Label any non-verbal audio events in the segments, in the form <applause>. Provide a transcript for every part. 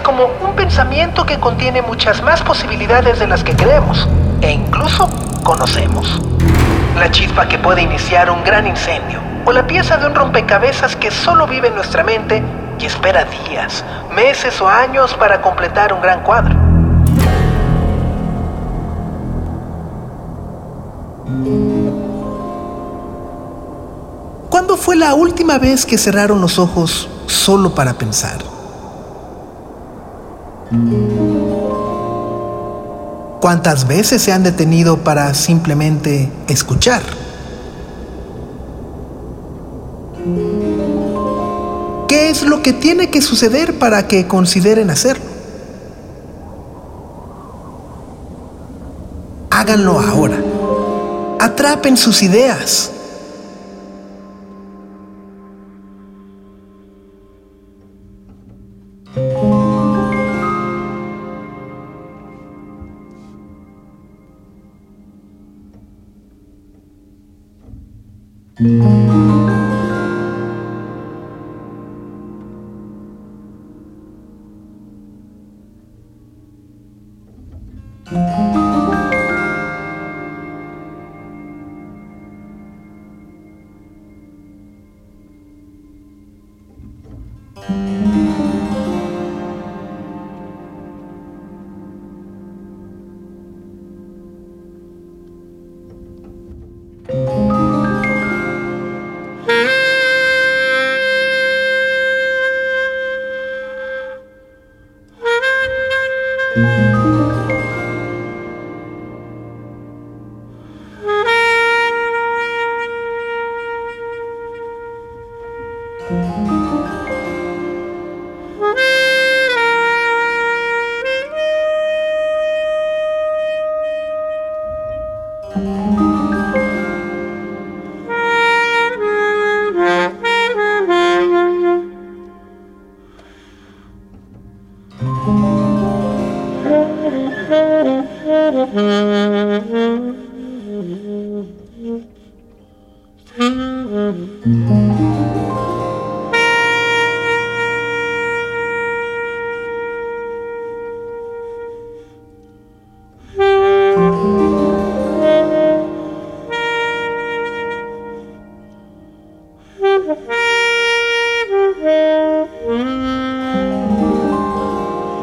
Como un pensamiento que contiene muchas más posibilidades de las que creemos e incluso conocemos. La chispa que puede iniciar un gran incendio o la pieza de un rompecabezas que solo vive en nuestra mente y espera días, meses o años para completar un gran cuadro. ¿Cuándo fue la última vez que cerraron los ojos solo para pensar. ¿Cuántas veces se han detenido para simplemente escuchar? ¿Qué es lo que tiene que suceder para que consideren hacerlo? Háganlo ahora. Atrapen sus ideas. うん。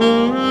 Mm-hmm.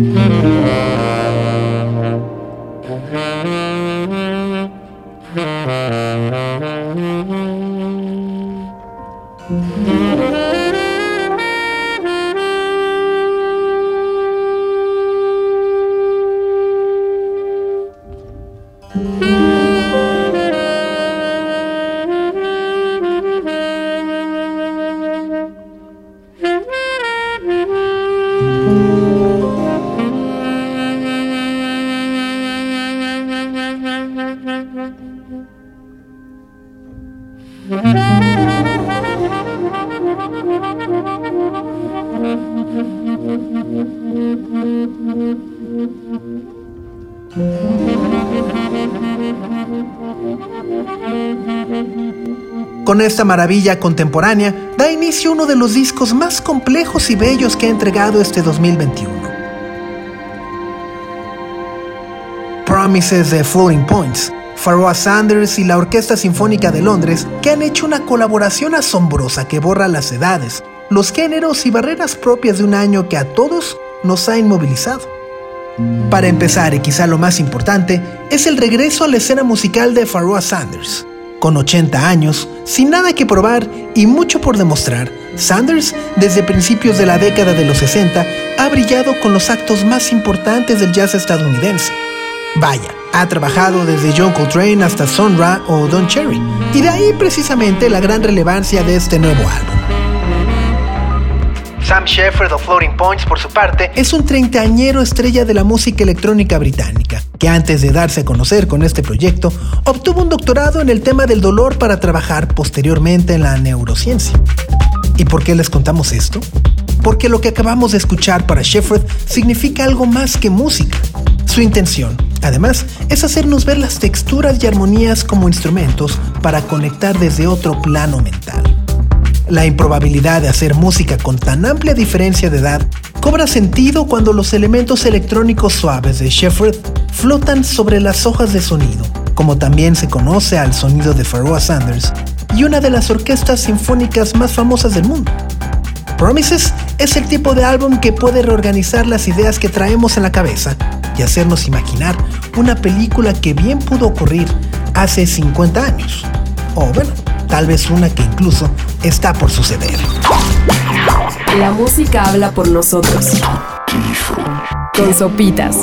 Mm-hmm. Con esta maravilla contemporánea da inicio uno de los discos más complejos y bellos que ha entregado este 2021. Promises de Floating Points, Pharoah Sanders y la Orquesta Sinfónica de Londres, que han hecho una colaboración asombrosa que borra las edades, los géneros y barreras propias de un año que a todos nos ha inmovilizado. Para empezar, y quizá lo más importante, es el regreso a la escena musical de Pharoah Sanders. Con 80 años, sin nada que probar y mucho por demostrar, Sanders, desde principios de la década de los 60, ha brillado con los actos más importantes del jazz estadounidense. Vaya, ha trabajado desde John Coltrane hasta Son Ra o Don Cherry, y de ahí precisamente la gran relevancia de este nuevo álbum. Sam Shepard o Floating Points, por su parte, es un treintañero estrella de la música electrónica británica, que antes de darse a conocer con este proyecto, obtuvo un doctorado en el tema del dolor para trabajar posteriormente en la neurociencia. ¿Y por qué les contamos esto? Porque lo que acabamos de escuchar para Shepard significa algo más que música. Su intención, además, es hacernos ver las texturas y armonías como instrumentos para conectar desde otro plano mental. La improbabilidad de hacer música con tan amplia diferencia de edad cobra sentido cuando los elementos electrónicos suaves de Shepard flotan sobre las hojas de sonido, como también se conoce al sonido de Pharoah Sanders y una de las orquestas sinfónicas más famosas del mundo. Promises es el tipo de álbum que puede reorganizar las ideas que traemos en la cabeza y hacernos imaginar una película que bien pudo ocurrir hace 50 años. O bueno, tal vez una que incluso está por suceder. La música habla por nosotros. Con sopitas.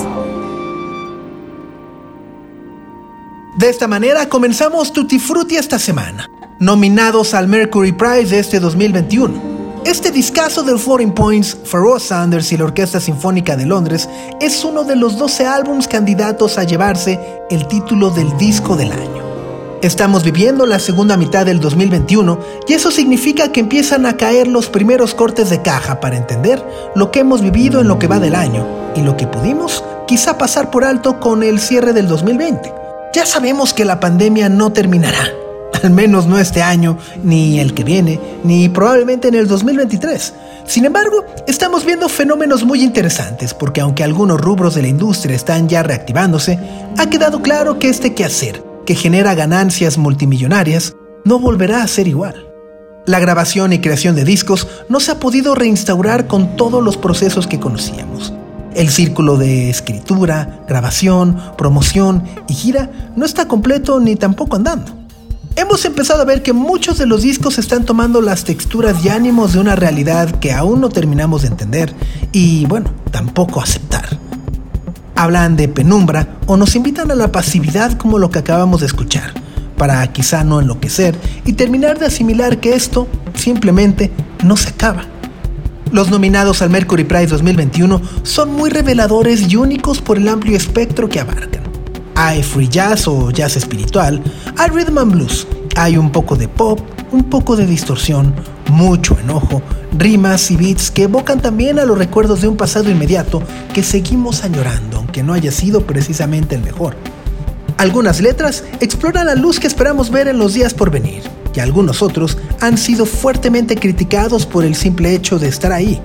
De esta manera comenzamos Tutti Frutti esta semana, nominados al Mercury Prize de este 2021. Este discazo del Floating Points, Pharoah Sanders y la Orquesta Sinfónica de Londres es uno de los 12 álbums candidatos a llevarse el título del disco del año. Estamos viviendo la segunda mitad del 2021 y eso significa que empiezan a caer los primeros cortes de caja para entender lo que hemos vivido en lo que va del año y lo que pudimos quizá pasar por alto con el cierre del 2020. Ya sabemos que la pandemia no terminará, <laughs> al menos no este año, ni el que viene, ni probablemente en el 2023. Sin embargo, estamos viendo fenómenos muy interesantes porque aunque algunos rubros de la industria están ya reactivándose, ha quedado claro que este quehacer que genera ganancias multimillonarias, no volverá a ser igual. La grabación y creación de discos no se ha podido reinstaurar con todos los procesos que conocíamos. El círculo de escritura, grabación, promoción y gira no está completo ni tampoco andando. Hemos empezado a ver que muchos de los discos están tomando las texturas y ánimos de una realidad que aún no terminamos de entender y, bueno, tampoco aceptar hablan de penumbra o nos invitan a la pasividad como lo que acabamos de escuchar, para quizá no enloquecer y terminar de asimilar que esto simplemente no se acaba. Los nominados al Mercury Prize 2021 son muy reveladores y únicos por el amplio espectro que abarcan. Hay free jazz o jazz espiritual, hay rhythm and blues, Hay un poco de pop, un poco de distorsión, mucho enojo, rimas y beats que evocan también a los recuerdos de un pasado inmediato que seguimos añorando, aunque no haya sido precisamente el mejor. Algunas letras exploran la luz que esperamos ver en los días por venir, y algunos otros han sido fuertemente criticados por el simple hecho de estar ahí.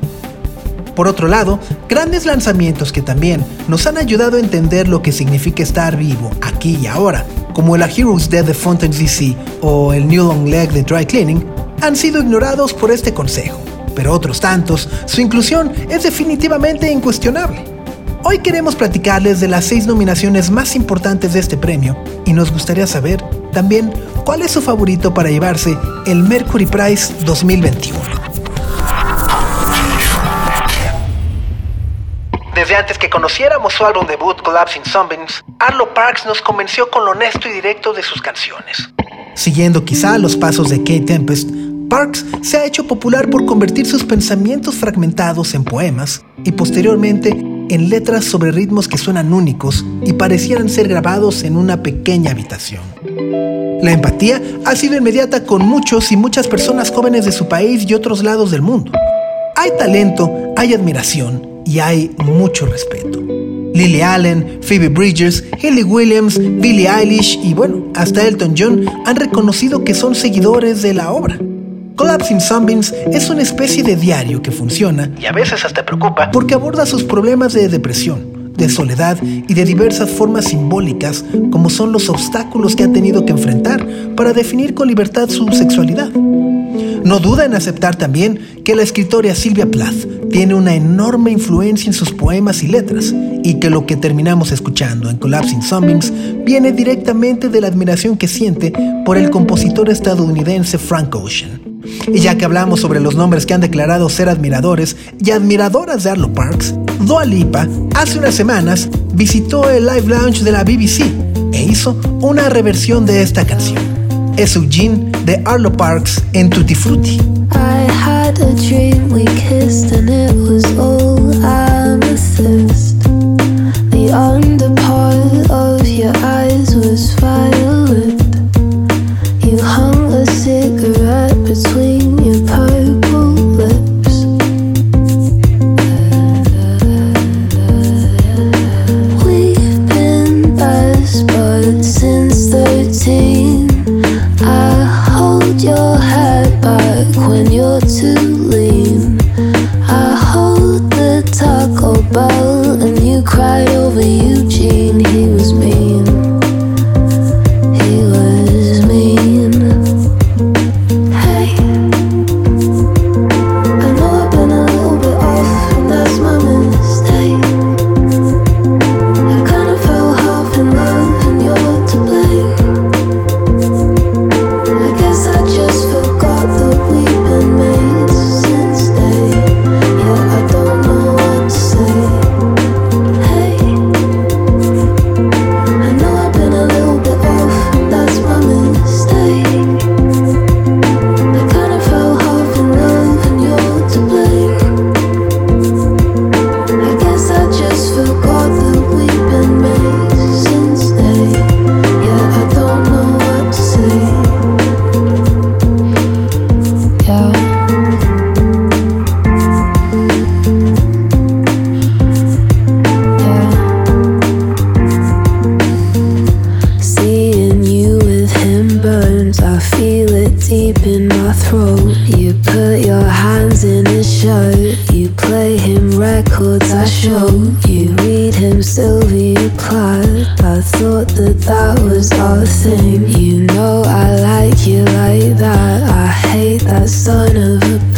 Por otro lado, grandes lanzamientos que también nos han ayudado a entender lo que significa estar vivo aquí y ahora, como el A Hero's Dead de Fountain DC o el New Long Leg de Dry Cleaning, han sido ignorados por este consejo, pero otros tantos, su inclusión es definitivamente incuestionable. Hoy queremos platicarles de las seis nominaciones más importantes de este premio y nos gustaría saber también cuál es su favorito para llevarse el Mercury Prize 2021. Desde antes que conociéramos su álbum debut Collapsing Sunbeams, Arlo Parks nos convenció con lo honesto y directo de sus canciones. Siguiendo quizá los pasos de Kate Tempest, Parks se ha hecho popular por convertir sus pensamientos fragmentados en poemas y posteriormente en letras sobre ritmos que suenan únicos y parecieran ser grabados en una pequeña habitación. La empatía ha sido inmediata con muchos y muchas personas jóvenes de su país y otros lados del mundo. Hay talento, hay admiración y hay mucho respeto. Lily Allen, Phoebe Bridgers, Haley Williams, Billie Eilish y bueno, hasta Elton John han reconocido que son seguidores de la obra. Collapsing Sunbeams es una especie de diario que funciona y a veces hasta preocupa porque aborda sus problemas de depresión, de soledad y de diversas formas simbólicas como son los obstáculos que ha tenido que enfrentar para definir con libertad su sexualidad. No duda en aceptar también que la escritora Silvia Plath tiene una enorme influencia en sus poemas y letras y que lo que terminamos escuchando en Collapsing Sunbeams viene directamente de la admiración que siente por el compositor estadounidense Frank Ocean. Y ya que hablamos sobre los nombres que han declarado ser admiradores y admiradoras de Arlo Parks, Dua Lipa hace unas semanas visitó el live lounge de la BBC e hizo una reversión de esta canción. Es Eugene de Arlo Parks en Tutti Frutti. A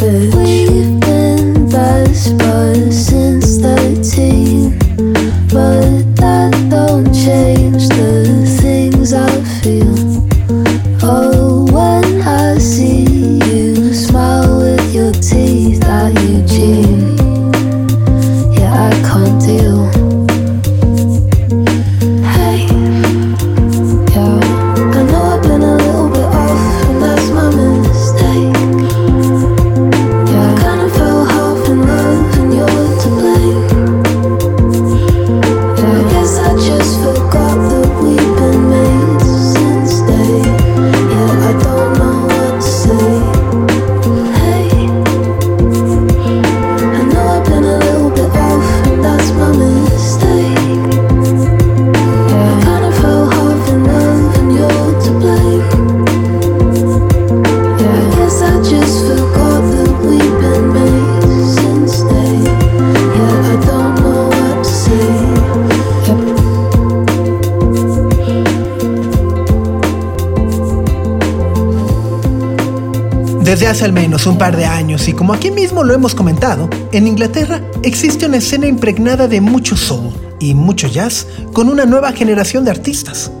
of al menos un par de años, y como aquí mismo lo hemos comentado, en Inglaterra existe una escena impregnada de mucho soul y mucho jazz con una nueva generación de artistas.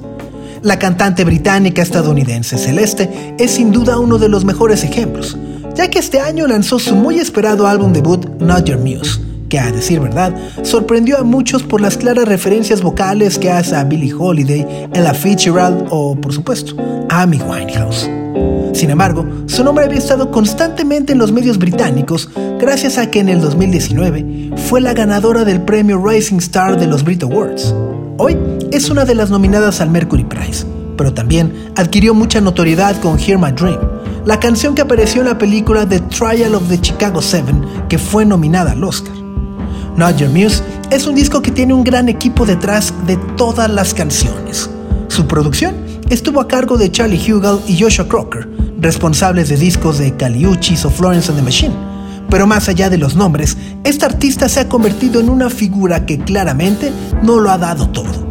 La cantante británica estadounidense Celeste es sin duda uno de los mejores ejemplos, ya que este año lanzó su muy esperado álbum debut Not Your Muse, que a decir verdad sorprendió a muchos por las claras referencias vocales que hace a Billie Holiday, Ella Fitzgerald o, por supuesto, Amy Winehouse. Sin embargo, su nombre había estado constantemente en los medios británicos gracias a que en el 2019 fue la ganadora del premio Rising Star de los Brit Awards. Hoy es una de las nominadas al Mercury Prize, pero también adquirió mucha notoriedad con Hear My Dream, la canción que apareció en la película The Trial of the Chicago Seven, que fue nominada al Oscar. Not Your Muse es un disco que tiene un gran equipo detrás de todas las canciones. Su producción estuvo a cargo de Charlie Hugel y Joshua Crocker, responsables de discos de Caliuchis o Florence and the Machine. Pero más allá de los nombres, este artista se ha convertido en una figura que claramente no lo ha dado todo.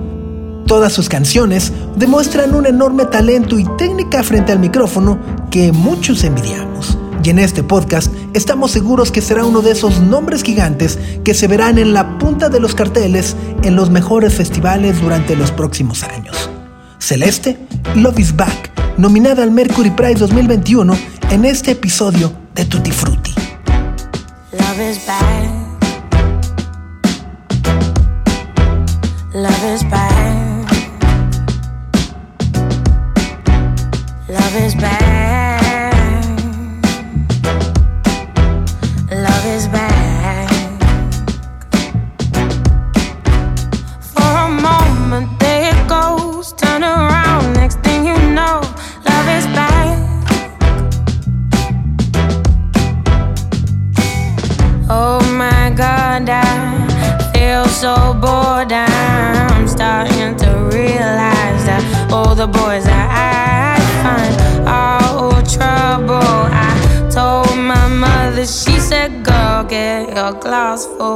Todas sus canciones demuestran un enorme talento y técnica frente al micrófono que muchos envidiamos. Y en este podcast estamos seguros que será uno de esos nombres gigantes que se verán en la punta de los carteles en los mejores festivales durante los próximos años. Celeste, Love is Back, nominada al Mercury Prize 2021 en este episodio de Tutti Frutti. Love is back. Love is back. Love is.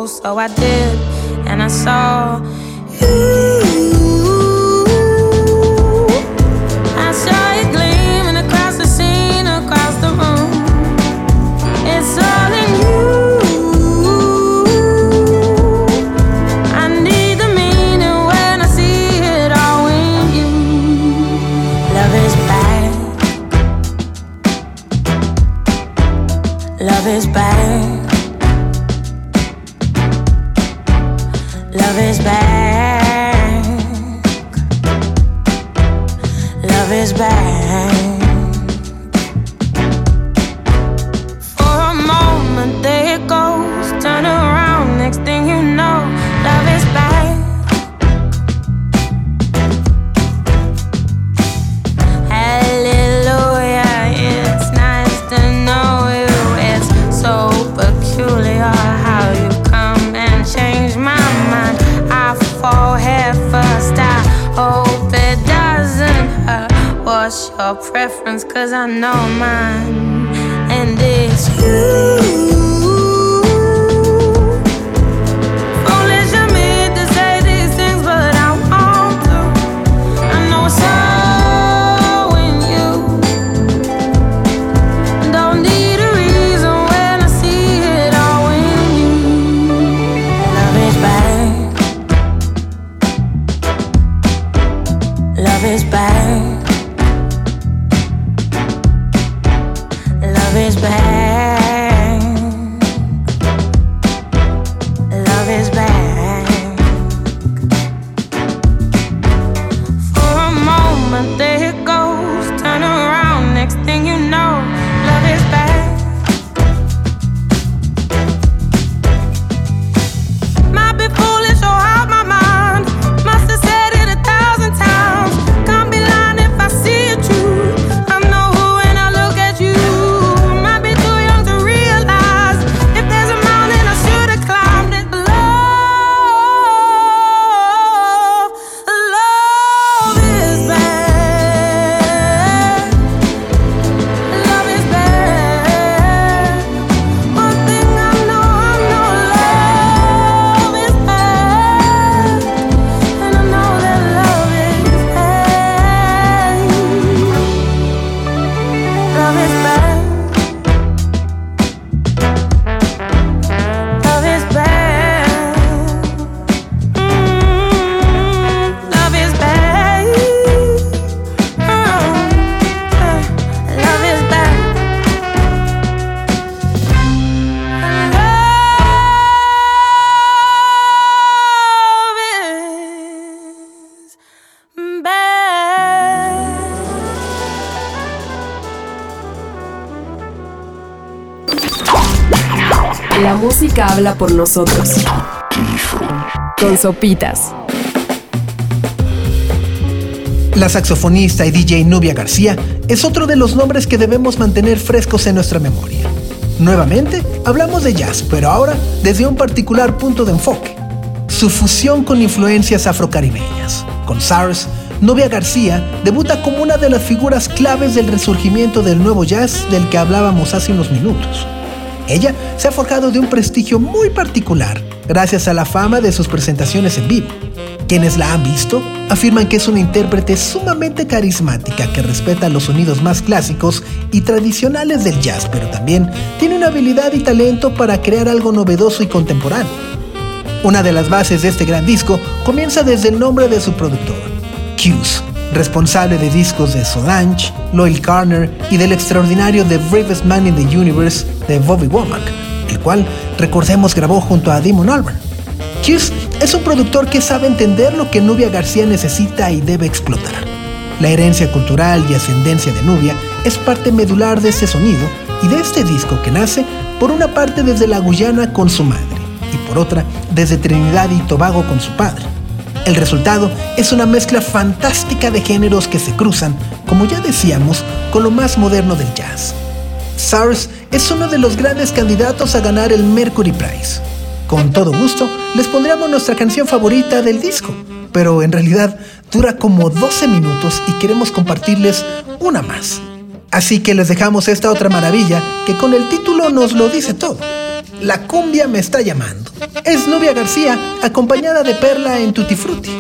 So I did, and I saw is back. Por nosotros. Con sopitas. La saxofonista y DJ Nubia García es otro de los nombres que debemos mantener frescos en nuestra memoria. Nuevamente, hablamos de jazz, pero ahora desde un particular punto de enfoque. Su fusión con influencias afrocaribeñas. Con SARS, Nubia García debuta como una de las figuras claves del resurgimiento del nuevo jazz del que hablábamos hace unos minutos. Ella se ha forjado de un prestigio muy particular gracias a la fama de sus presentaciones en vivo. Quienes la han visto afirman que es una intérprete sumamente carismática que respeta los sonidos más clásicos y tradicionales del jazz, pero también tiene una habilidad y talento para crear algo novedoso y contemporáneo. Una de las bases de este gran disco comienza desde el nombre de su productor, Q's, responsable de discos de Solange, Loyal Carner y del extraordinario The Bravest Man in the Universe de Bobby Womack, el cual, recordemos, grabó junto a Damon Albarn. Q's es un productor que sabe entender lo que Nubia García necesita y debe explotar. La herencia cultural y ascendencia de Nubia es parte medular de este sonido y de este disco que nace por una parte desde la Guyana con su madre y por otra desde Trinidad y Tobago con su padre. El resultado es una mezcla fantástica de géneros que se cruzan, como ya decíamos, con lo más moderno del jazz. SARS es uno de los grandes candidatos a ganar el Mercury Prize. Con todo gusto, les pondríamos nuestra canción favorita del disco, pero en realidad dura como 12 minutos y queremos compartirles una más. Así que les dejamos esta otra maravilla que con el título nos lo dice todo. La cumbia me está llamando. Es Nubia García, acompañada de Perla en Tutti Frutti.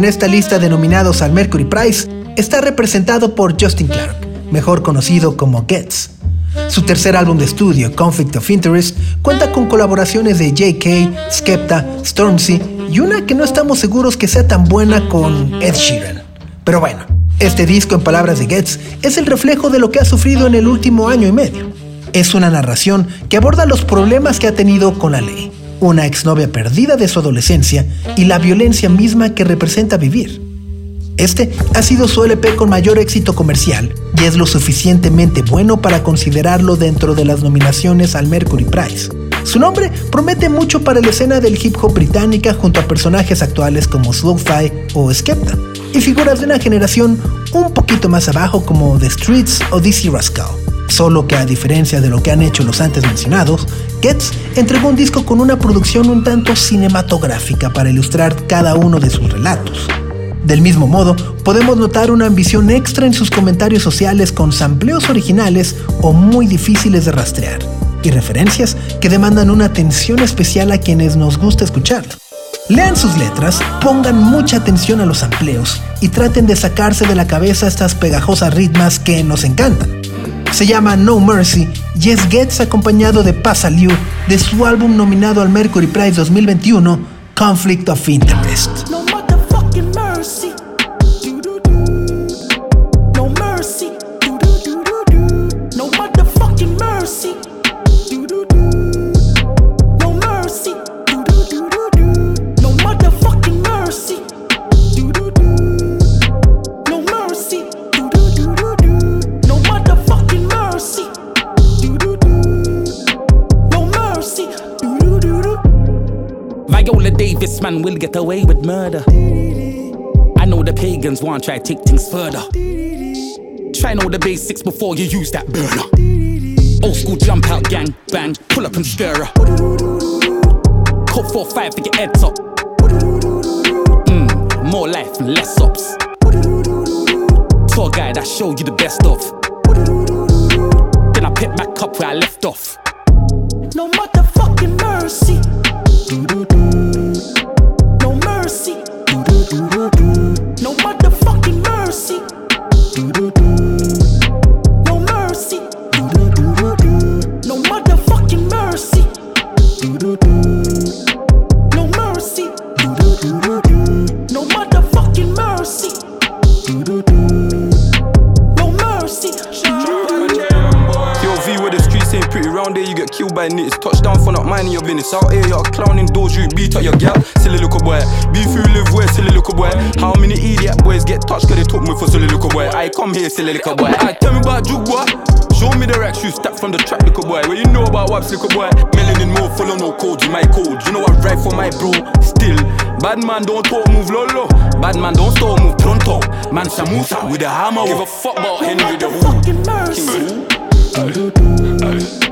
En esta lista de nominados al Mercury Prize está representado por Justin Clark, mejor conocido como Getz. Su tercer álbum de estudio, Conflict of Interest, cuenta con colaboraciones de J.K., Skepta, Stormzy y una que no estamos seguros que sea tan buena con Ed Sheeran. Pero bueno, este disco, en palabras de Getz, es el reflejo de lo que ha sufrido en el último año y medio. Es una narración que aborda los problemas que ha tenido con la ley, una exnovia perdida de su adolescencia y la violencia misma que representa vivir. Este ha sido su LP con mayor éxito comercial y es lo suficientemente bueno para considerarlo dentro de las nominaciones al Mercury Prize. Su nombre promete mucho para la escena del hip hop británica junto a personajes actuales como Slowfly o Skepta, y figuras de una generación un poquito más abajo como The Streets o DC Rascal. Solo que a diferencia de lo que han hecho los antes mencionados, Getz entregó un disco con una producción un tanto cinematográfica para ilustrar cada uno de sus relatos. Del mismo modo, podemos notar una ambición extra en sus comentarios sociales con sampleos originales o muy difíciles de rastrear, y referencias que demandan una atención especial a quienes nos gusta escucharlo. Lean sus letras, pongan mucha atención a los sampleos y traten de sacarse de la cabeza estas pegajosas ritmas que nos encantan. Se llama No Mercy y es Getz acompañado de Pasa Liu de su álbum nominado al Mercury Prize 2021, Conflict of Interest. Man will get away with murder. I know the pagans want try to take things further. Try know the basics before you use that burner. Old school jump out gang, bang, pull up and stir up. Code 4 5 to get heads up. Mm, more life and less ups. Tour guide, I show you the best of. Then I pick back up where I left off. No motherfucking mercy. Business. Out here, you're clowning doors, you beat up your gal. Silly little boy. Beef you live where, silly little boy. How many idiot boys get touched cause they took me for silly little boy? I come here, silly little boy. I tell me about juke boy. Show me the racks you stack from the trap, little boy. Where you know about waps, little boy. Melanin more full of no code, you my code. You know I ride for my bro. Still, bad man don't talk, move lolo. Bad man don't stop, move pronto. Man Samusa with a hammer. Give a fuck about Henry the Who. King Who.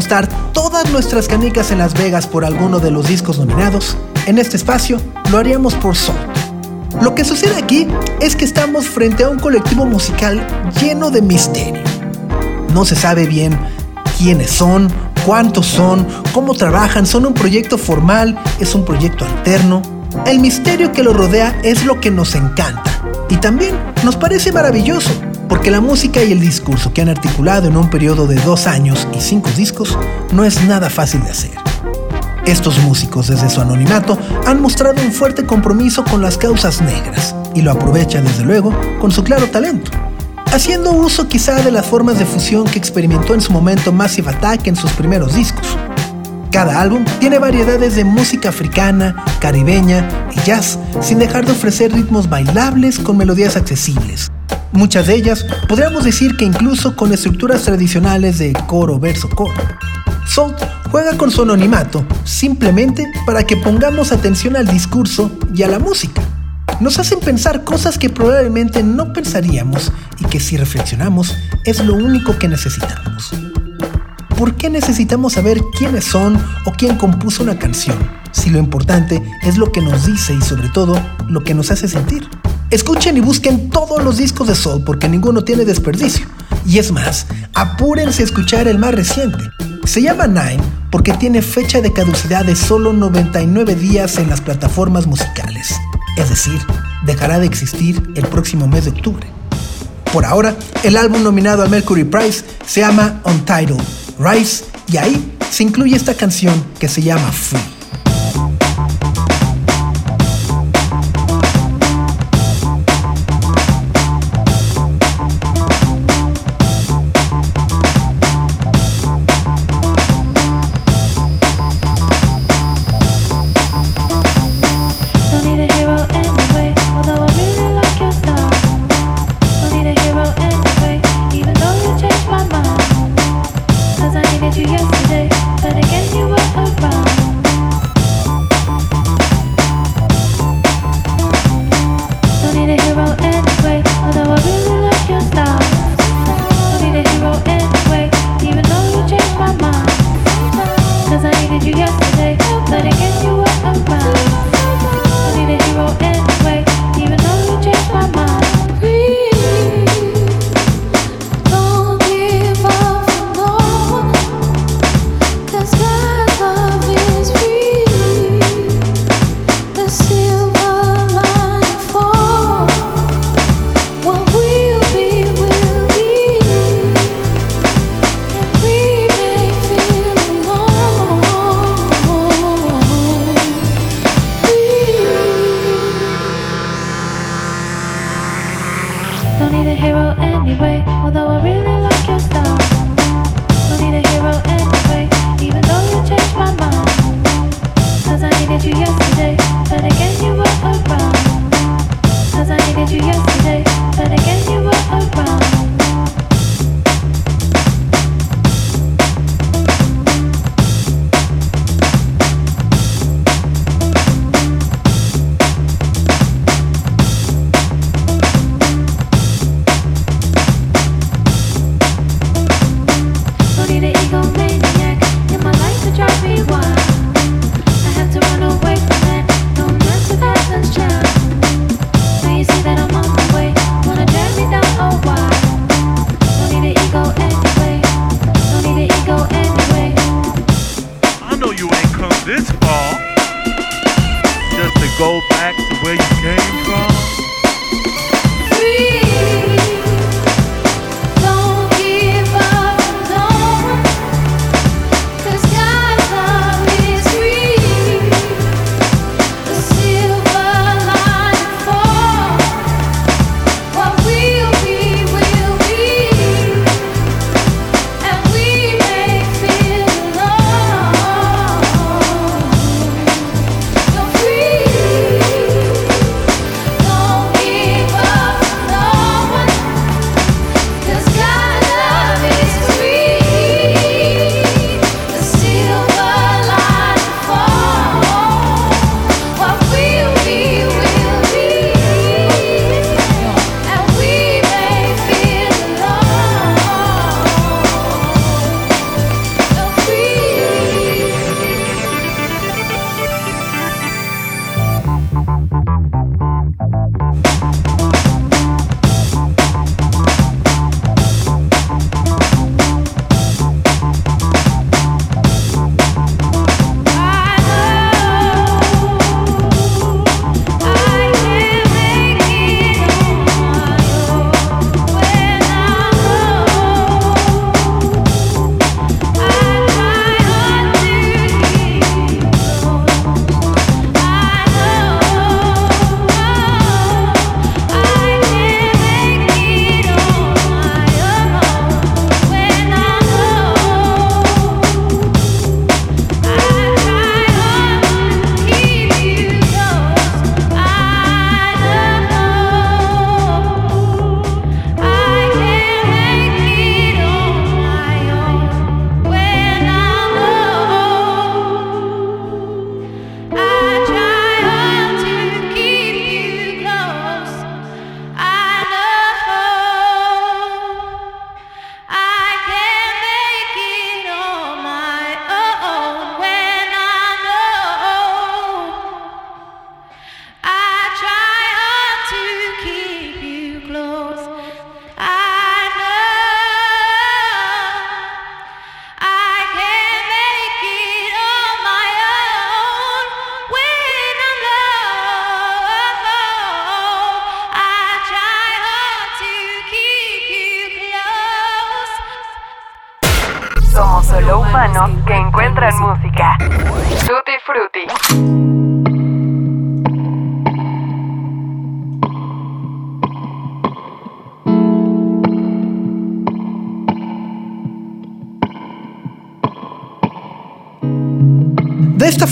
Apostar todas nuestras canicas en Las Vegas por alguno de los discos nominados, en este espacio lo haríamos por Soul. Lo que sucede aquí es que estamos frente a un colectivo musical lleno de misterio. No se sabe bien quiénes son, ¿Cuántos son? ¿Cómo trabajan? ¿Son un proyecto formal? ¿Es un proyecto alterno? El misterio que lo rodea es lo que nos encanta. Y también nos parece maravilloso, porque la música y el discurso que han articulado en un periodo de dos años y cinco discos no es nada fácil de hacer. Estos músicos desde su anonimato han mostrado un fuerte compromiso con las causas negras y lo aprovechan desde luego con su claro talento, haciendo uso quizá de las formas de fusión que experimentó en su momento Massive Attack en sus primeros discos. Cada álbum tiene variedades de música africana, caribeña y jazz, sin dejar de ofrecer ritmos bailables con melodías accesibles. Muchas de ellas podríamos decir que incluso con estructuras tradicionales de coro, verso, coro. Salt juega con su anonimato simplemente para que pongamos atención al discurso y a la música. Nos hacen pensar cosas que probablemente no pensaríamos y que si reflexionamos es lo único que necesitamos. ¿Por qué necesitamos saber quiénes son o quién compuso una canción? Si lo importante es lo que nos dice y sobre todo lo que nos hace sentir. Escuchen y busquen todos los discos de Soul porque ninguno tiene desperdicio. Y es más, apúrense a escuchar el más reciente. Se llama Nine porque tiene fecha de caducidad de solo 99 días en las plataformas musicales. Es decir, dejará de existir el próximo mes de octubre. Por ahora, el álbum nominado al Mercury Prize se llama Untitled Rise y ahí se incluye esta canción que se llama Free.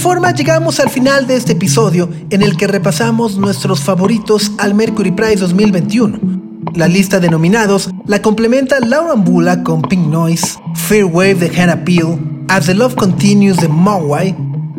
Forma llegamos al final de este episodio en el que repasamos nuestros favoritos al Mercury Prize 2021. La lista de nominados la complementa Laura Mbula con Pink Noise, Fair Wave de Hannah Peel, As the Love Continues de Mogwai,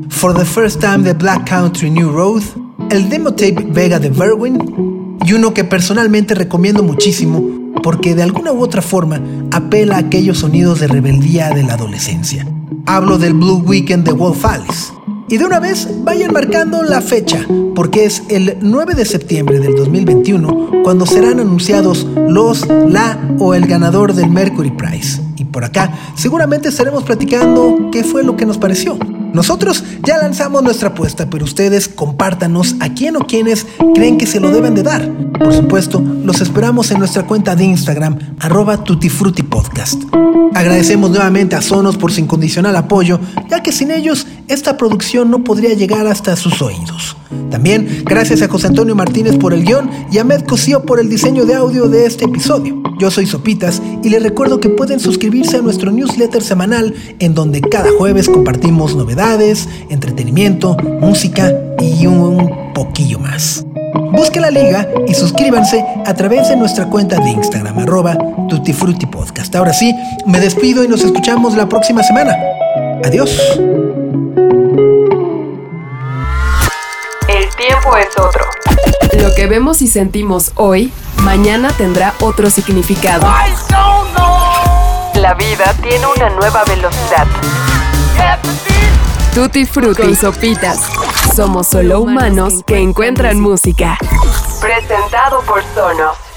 For the First Time de Black Country New Road, el demo tape Vega de Verwin y uno que personalmente recomiendo muchísimo porque de alguna u otra forma apela a aquellos sonidos de rebeldía de la adolescencia. Hablo del Blue Weekend de Wolf Alice. Y de una vez vayan marcando la fecha, porque es el 9 de septiembre del 2021 cuando serán anunciados los, la o el ganador del Mercury Prize. Y por acá seguramente estaremos platicando qué fue lo que nos pareció. Nosotros ya lanzamos nuestra apuesta, pero ustedes compártanos a quién o quiénes creen que se lo deben de dar. Por supuesto, los esperamos en nuestra cuenta de Instagram, arroba tutifrutipodcast. Agradecemos nuevamente a Sonos por su incondicional apoyo, ya que sin ellos esta producción no podría llegar hasta sus oídos. También gracias a José Antonio Martínez por el guion y a Med Cosío por el diseño de audio de este episodio. Yo soy Sopitas y les recuerdo que pueden suscribirse a nuestro newsletter semanal en donde cada jueves compartimos novedades, entretenimiento, música y un poquillo más. Busquen la liga y suscríbanse a través de nuestra cuenta de Instagram, arroba tutifrutipodcast. Ahora sí, me despido y nos escuchamos la próxima semana. Adiós. El tiempo es otro. Lo que vemos y sentimos hoy, mañana tendrá otro significado. La vida tiene una nueva velocidad. Tutti Frutti y Sopitas. Somos solo humanos que encuentran música. Presentado por Sonos.